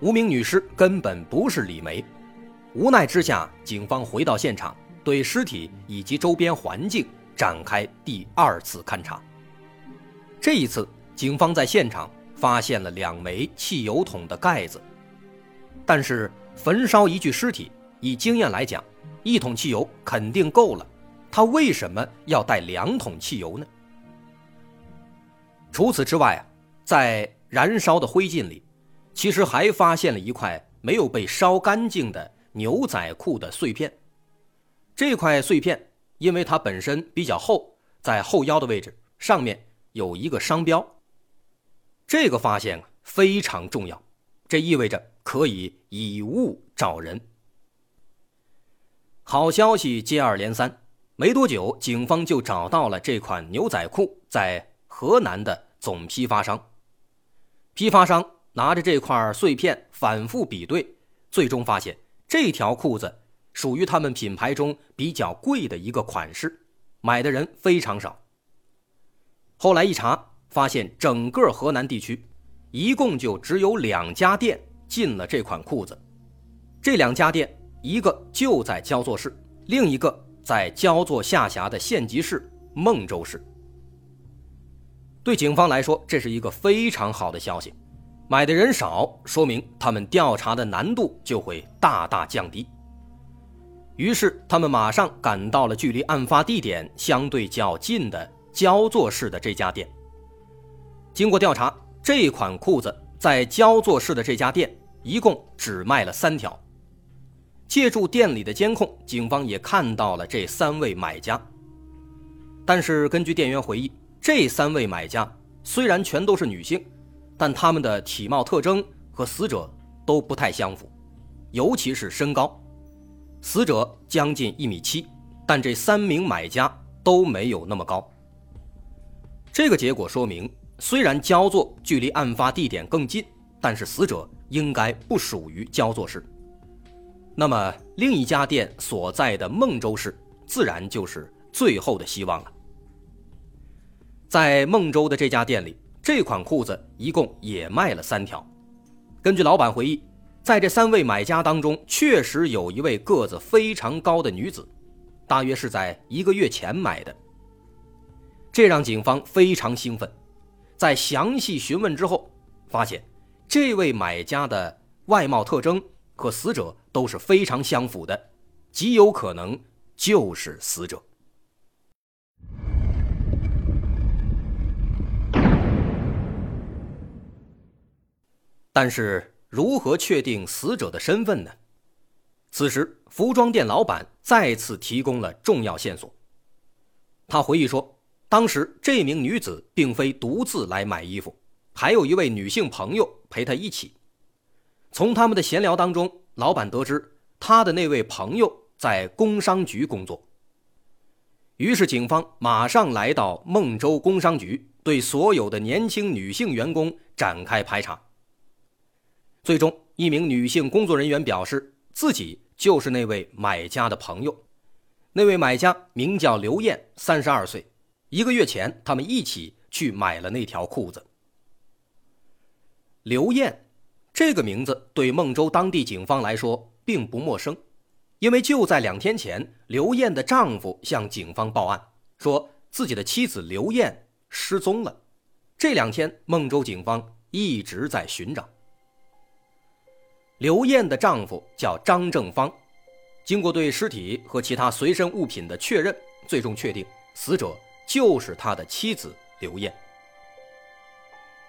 无名女尸根本不是李梅。无奈之下，警方回到现场，对尸体以及周边环境展开第二次勘查。这一次，警方在现场发现了两枚汽油桶的盖子。但是，焚烧一具尸体，以经验来讲，一桶汽油肯定够了。他为什么要带两桶汽油呢？除此之外啊，在燃烧的灰烬里，其实还发现了一块没有被烧干净的牛仔裤的碎片。这块碎片因为它本身比较厚，在后腰的位置，上面有一个商标。这个发现啊非常重要，这意味着可以以物找人。好消息接二连三。没多久，警方就找到了这款牛仔裤在河南的总批发商。批发商拿着这块碎片反复比对，最终发现这条裤子属于他们品牌中比较贵的一个款式，买的人非常少。后来一查，发现整个河南地区一共就只有两家店进了这款裤子，这两家店一个就在焦作市，另一个。在焦作下辖的县级市孟州市，对警方来说，这是一个非常好的消息。买的人少，说明他们调查的难度就会大大降低。于是，他们马上赶到了距离案发地点相对较近的焦作市的这家店。经过调查，这款裤子在焦作市的这家店一共只卖了三条。借助店里的监控，警方也看到了这三位买家。但是根据店员回忆，这三位买家虽然全都是女性，但他们的体貌特征和死者都不太相符，尤其是身高。死者将近一米七，但这三名买家都没有那么高。这个结果说明，虽然焦作距离案发地点更近，但是死者应该不属于焦作市。那么，另一家店所在的孟州市，自然就是最后的希望了。在孟州的这家店里，这款裤子一共也卖了三条。根据老板回忆，在这三位买家当中，确实有一位个子非常高的女子，大约是在一个月前买的。这让警方非常兴奋。在详细询问之后，发现这位买家的外貌特征。和死者都是非常相符的，极有可能就是死者。但是，如何确定死者的身份呢？此时，服装店老板再次提供了重要线索。他回忆说，当时这名女子并非独自来买衣服，还有一位女性朋友陪她一起。从他们的闲聊当中，老板得知他的那位朋友在工商局工作。于是，警方马上来到孟州工商局，对所有的年轻女性员工展开排查。最终，一名女性工作人员表示，自己就是那位买家的朋友。那位买家名叫刘艳，三十二岁。一个月前，他们一起去买了那条裤子。刘艳。这个名字对孟州当地警方来说并不陌生，因为就在两天前，刘艳的丈夫向警方报案，说自己的妻子刘艳失踪了。这两天，孟州警方一直在寻找刘艳的丈夫，叫张正芳。经过对尸体和其他随身物品的确认，最终确定死者就是他的妻子刘艳。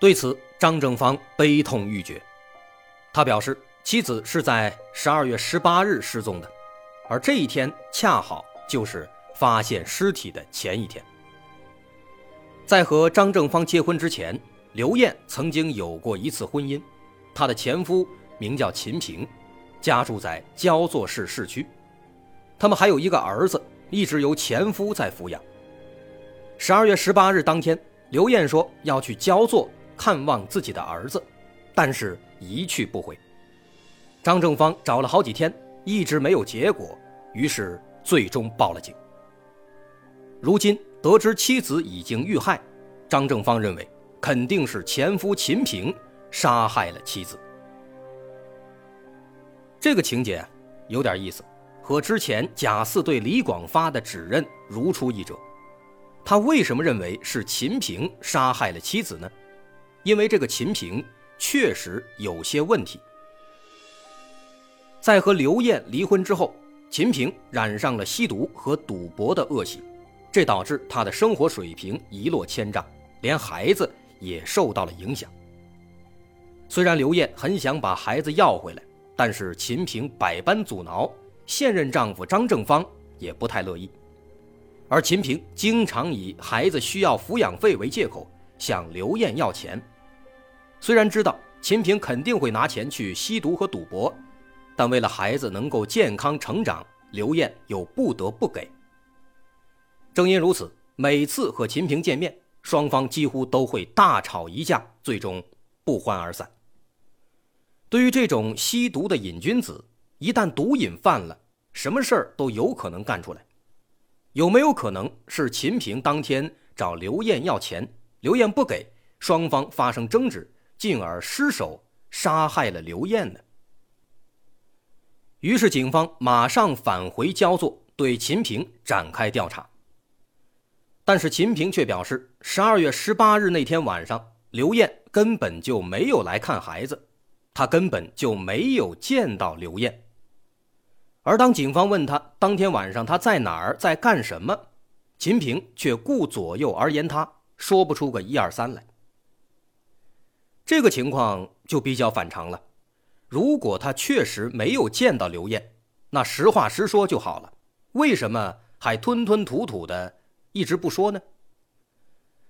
对此，张正芳悲痛欲绝。他表示，妻子是在十二月十八日失踪的，而这一天恰好就是发现尸体的前一天。在和张正芳结婚之前，刘艳曾经有过一次婚姻，她的前夫名叫秦平，家住在焦作市市区。他们还有一个儿子，一直由前夫在抚养。十二月十八日当天，刘艳说要去焦作看望自己的儿子，但是一去不回。张正芳找了好几天，一直没有结果，于是最终报了警。如今得知妻子已经遇害，张正芳认为肯定是前夫秦平杀害了妻子。这个情节有点意思，和之前贾四对李广发的指认如出一辙。他为什么认为是秦平杀害了妻子呢？因为这个秦平确实有些问题。在和刘艳离婚之后，秦平染上了吸毒和赌博的恶习，这导致他的生活水平一落千丈，连孩子也受到了影响。虽然刘艳很想把孩子要回来，但是秦平百般阻挠，现任丈夫张正芳也不太乐意。而秦平经常以孩子需要抚养费为借口向刘艳要钱，虽然知道秦平肯定会拿钱去吸毒和赌博，但为了孩子能够健康成长，刘艳又不得不给。正因如此，每次和秦平见面，双方几乎都会大吵一架，最终不欢而散。对于这种吸毒的瘾君子，一旦毒瘾犯了，什么事儿都有可能干出来。有没有可能是秦平当天找刘艳要钱，刘艳不给，双方发生争执，进而失手杀害了刘艳呢？于是警方马上返回焦作，对秦平展开调查。但是秦平却表示，十二月十八日那天晚上，刘艳根本就没有来看孩子，他根本就没有见到刘艳。而当警方问他当天晚上他在哪儿，在干什么，秦平却顾左右而言他，说不出个一二三来。这个情况就比较反常了。如果他确实没有见到刘艳，那实话实说就好了。为什么还吞吞吐吐的一直不说呢？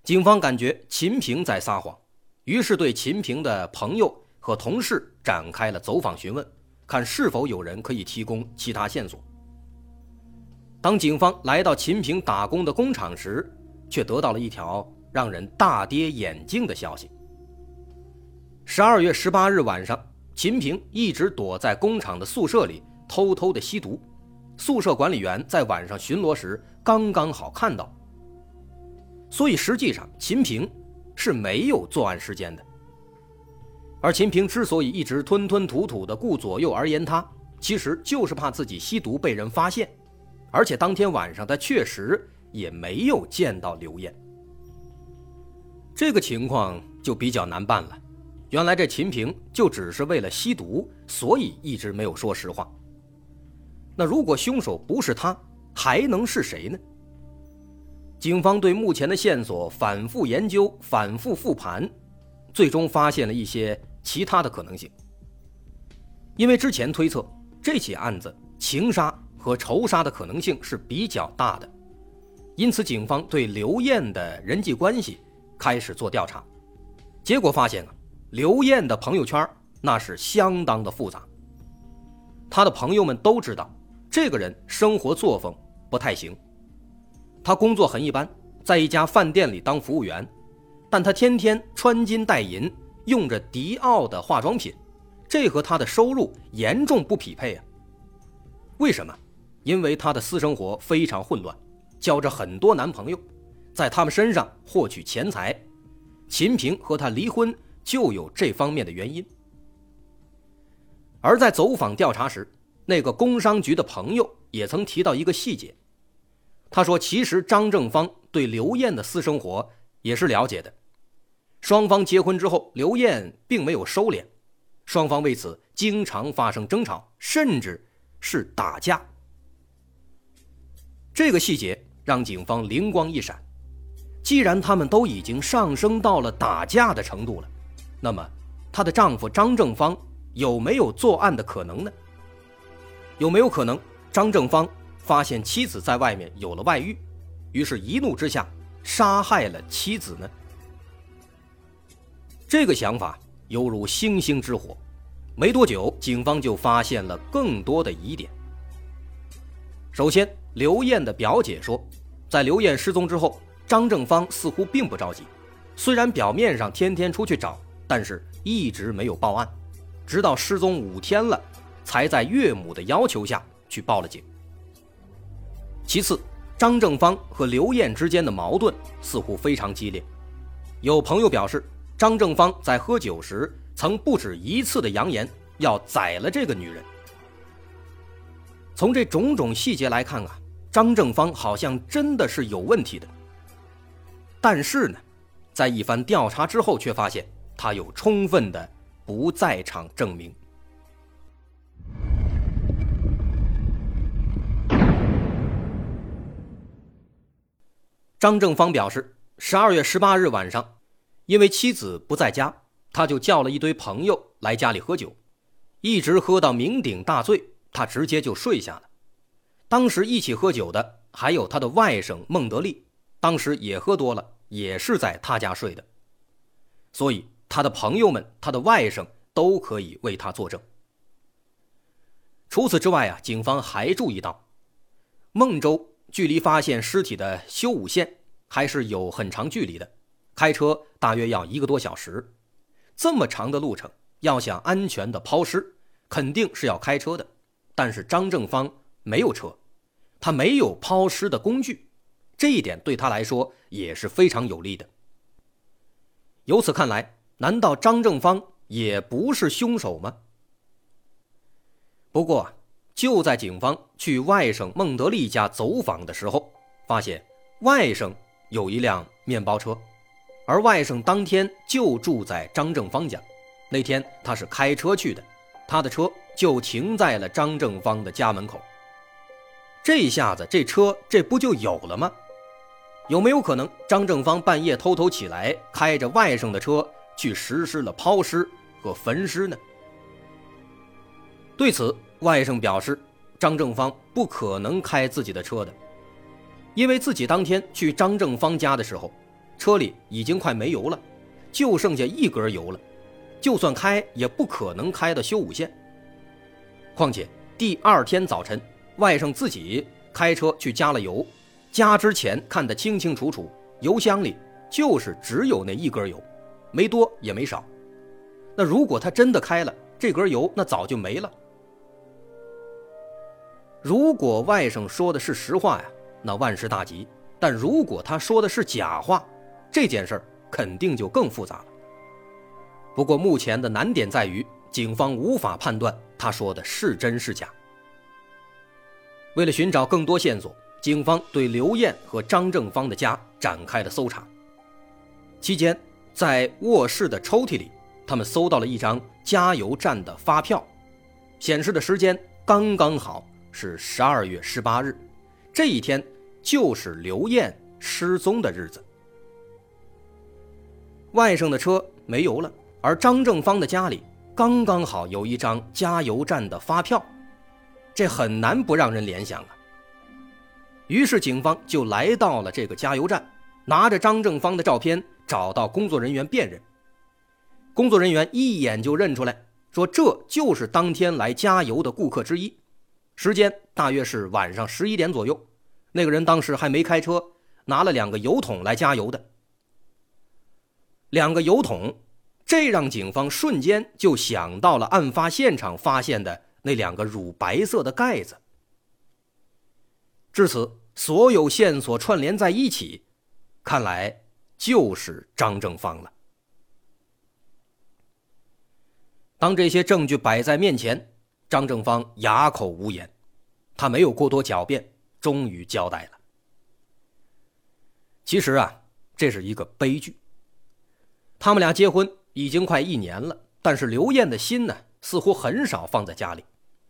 警方感觉秦平在撒谎，于是对秦平的朋友和同事展开了走访询问。看是否有人可以提供其他线索。当警方来到秦平打工的工厂时，却得到了一条让人大跌眼镜的消息：十二月十八日晚上，秦平一直躲在工厂的宿舍里偷偷的吸毒，宿舍管理员在晚上巡逻时刚刚好看到。所以实际上，秦平是没有作案时间的。而秦平之所以一直吞吞吐吐的顾左右而言他，其实就是怕自己吸毒被人发现，而且当天晚上他确实也没有见到刘艳。这个情况就比较难办了。原来这秦平就只是为了吸毒，所以一直没有说实话。那如果凶手不是他，还能是谁呢？警方对目前的线索反复研究、反复复盘，最终发现了一些。其他的可能性，因为之前推测这起案子情杀和仇杀的可能性是比较大的，因此警方对刘艳的人际关系开始做调查，结果发现啊，刘艳的朋友圈那是相当的复杂。他的朋友们都知道，这个人生活作风不太行，他工作很一般，在一家饭店里当服务员，但他天天穿金戴银。用着迪奥的化妆品，这和她的收入严重不匹配啊！为什么？因为她的私生活非常混乱，交着很多男朋友，在他们身上获取钱财。秦平和她离婚就有这方面的原因。而在走访调查时，那个工商局的朋友也曾提到一个细节，他说：“其实张正芳对刘艳的私生活也是了解的。”双方结婚之后，刘艳并没有收敛，双方为此经常发生争吵，甚至是打架。这个细节让警方灵光一闪：既然他们都已经上升到了打架的程度了，那么她的丈夫张正芳有没有作案的可能呢？有没有可能张正芳发现妻子在外面有了外遇，于是一怒之下杀害了妻子呢？这个想法犹如星星之火，没多久，警方就发现了更多的疑点。首先，刘艳的表姐说，在刘艳失踪之后，张正芳似乎并不着急，虽然表面上天天出去找，但是一直没有报案，直到失踪五天了，才在岳母的要求下去报了警。其次，张正芳和刘艳之间的矛盾似乎非常激烈，有朋友表示，张正芳在喝酒时。曾不止一次的扬言要宰了这个女人。从这种种细节来看啊，张正芳好像真的是有问题的。但是呢，在一番调查之后，却发现他有充分的不在场证明。张正芳表示，十二月十八日晚上，因为妻子不在家。他就叫了一堆朋友来家里喝酒，一直喝到酩酊大醉，他直接就睡下了。当时一起喝酒的还有他的外甥孟德利，当时也喝多了，也是在他家睡的。所以他的朋友们、他的外甥都可以为他作证。除此之外啊，警方还注意到，孟州距离发现尸体的修武县还是有很长距离的，开车大约要一个多小时。这么长的路程，要想安全的抛尸，肯定是要开车的。但是张正芳没有车，他没有抛尸的工具，这一点对他来说也是非常有利的。由此看来，难道张正芳也不是凶手吗？不过，就在警方去外甥孟德利家走访的时候，发现外甥有一辆面包车。而外甥当天就住在张正芳家，那天他是开车去的，他的车就停在了张正芳的家门口。这下子这车这不就有了吗？有没有可能张正芳半夜偷偷起来，开着外甥的车去实施了抛尸和焚尸呢？对此，外甥表示，张正芳不可能开自己的车的，因为自己当天去张正芳家的时候。车里已经快没油了，就剩下一格油了，就算开也不可能开到修武县。况且第二天早晨，外甥自己开车去加了油，加之前看得清清楚楚，油箱里就是只有那一格油，没多也没少。那如果他真的开了这格油，那早就没了。如果外甥说的是实话呀，那万事大吉；但如果他说的是假话，这件事儿肯定就更复杂了。不过目前的难点在于，警方无法判断他说的是真是假。为了寻找更多线索，警方对刘艳和张正芳的家展开了搜查。期间，在卧室的抽屉里，他们搜到了一张加油站的发票，显示的时间刚刚好是十二月十八日，这一天就是刘艳失踪的日子。外甥的车没油了，而张正芳的家里刚刚好有一张加油站的发票，这很难不让人联想啊。于是警方就来到了这个加油站，拿着张正芳的照片找到工作人员辨认。工作人员一眼就认出来，说这就是当天来加油的顾客之一，时间大约是晚上十一点左右。那个人当时还没开车，拿了两个油桶来加油的。两个油桶，这让警方瞬间就想到了案发现场发现的那两个乳白色的盖子。至此，所有线索串联在一起，看来就是张正芳了。当这些证据摆在面前，张正芳哑口无言，他没有过多狡辩，终于交代了。其实啊，这是一个悲剧。他们俩结婚已经快一年了，但是刘艳的心呢，似乎很少放在家里。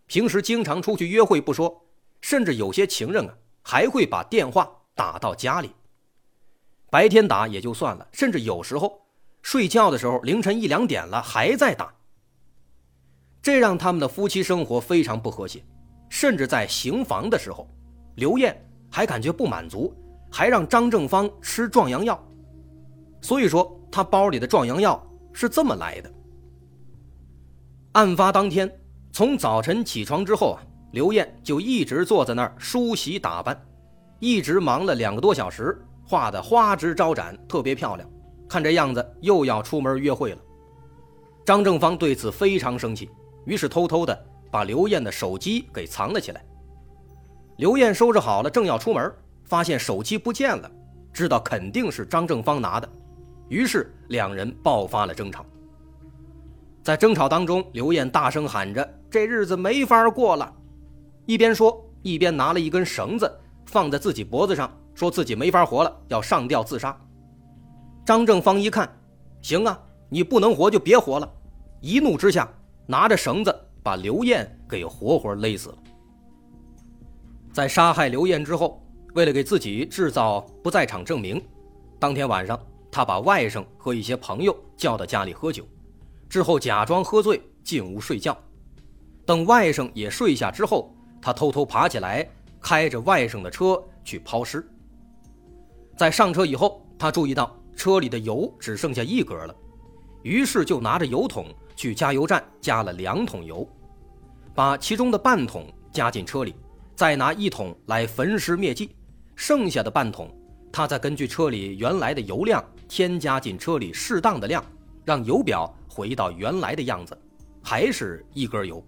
平时经常出去约会不说，甚至有些情人啊，还会把电话打到家里。白天打也就算了，甚至有时候睡觉的时候凌晨一两点了还在打。这让他们的夫妻生活非常不和谐，甚至在行房的时候，刘艳还感觉不满足，还让张正芳吃壮阳药。所以说。他包里的壮阳药是这么来的。案发当天，从早晨起床之后啊，刘艳就一直坐在那儿梳洗打扮，一直忙了两个多小时，画的花枝招展，特别漂亮。看这样子，又要出门约会了。张正芳对此非常生气，于是偷偷的把刘艳的手机给藏了起来。刘艳收拾好了，正要出门，发现手机不见了，知道肯定是张正芳拿的，于是两人爆发了争吵。在争吵当中，刘艳大声喊着：“这日子没法过了！”一边说，一边拿了一根绳子放在自己脖子上，说自己没法活了，要上吊自杀。张正芳一看，行啊。你不能活就别活了！一怒之下，拿着绳子把刘艳给活活勒死了。在杀害刘艳之后，为了给自己制造不在场证明，当天晚上他把外甥和一些朋友叫到家里喝酒，之后假装喝醉进屋睡觉。等外甥也睡下之后，他偷偷爬起来，开着外甥的车去抛尸。在上车以后，他注意到车里的油只剩下一格了。于是就拿着油桶去加油站加了两桶油，把其中的半桶加进车里，再拿一桶来焚尸灭迹，剩下的半桶，他再根据车里原来的油量添加进车里适当的量，让油表回到原来的样子，还是一根油。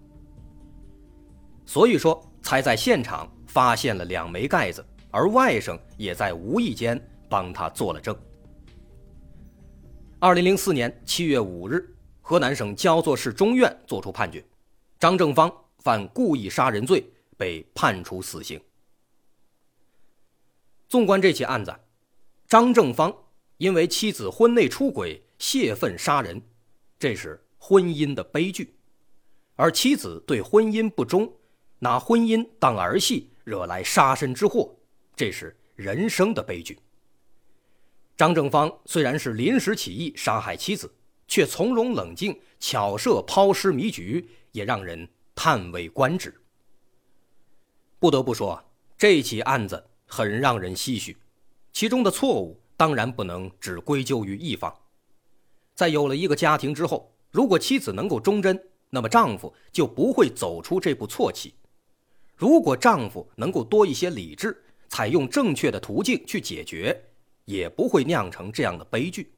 所以说才在现场发现了两枚盖子，而外甥也在无意间帮他做了证。二零零四年七月五日，河南省焦作市中院作出判决，张正芳犯故意杀人罪，被判处死刑。纵观这起案子，张正芳因为妻子婚内出轨泄愤杀人，这是婚姻的悲剧；而妻子对婚姻不忠，拿婚姻当儿戏，惹来杀身之祸，这是人生的悲剧。张正芳虽然是临时起意杀害妻子，却从容冷静，巧设抛尸迷局，也让人叹为观止。不得不说，这起案子很让人唏嘘，其中的错误当然不能只归咎于一方。在有了一个家庭之后，如果妻子能够忠贞，那么丈夫就不会走出这步错棋；如果丈夫能够多一些理智，采用正确的途径去解决。也不会酿成这样的悲剧。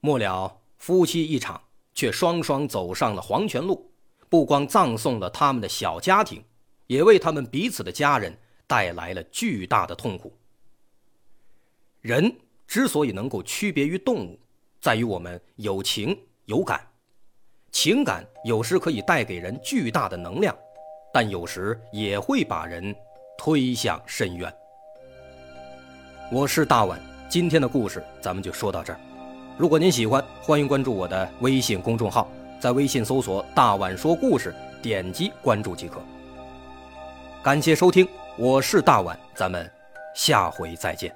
末了，夫妻一场却双双走上了黄泉路，不光葬送了他们的小家庭，也为他们彼此的家人带来了巨大的痛苦。人之所以能够区别于动物，在于我们有情有感，情感有时可以带给人巨大的能量，但有时也会把人推向深渊。我是大碗，今天的故事咱们就说到这儿。如果您喜欢，欢迎关注我的微信公众号，在微信搜索“大碗说故事”，点击关注即可。感谢收听，我是大碗，咱们下回再见。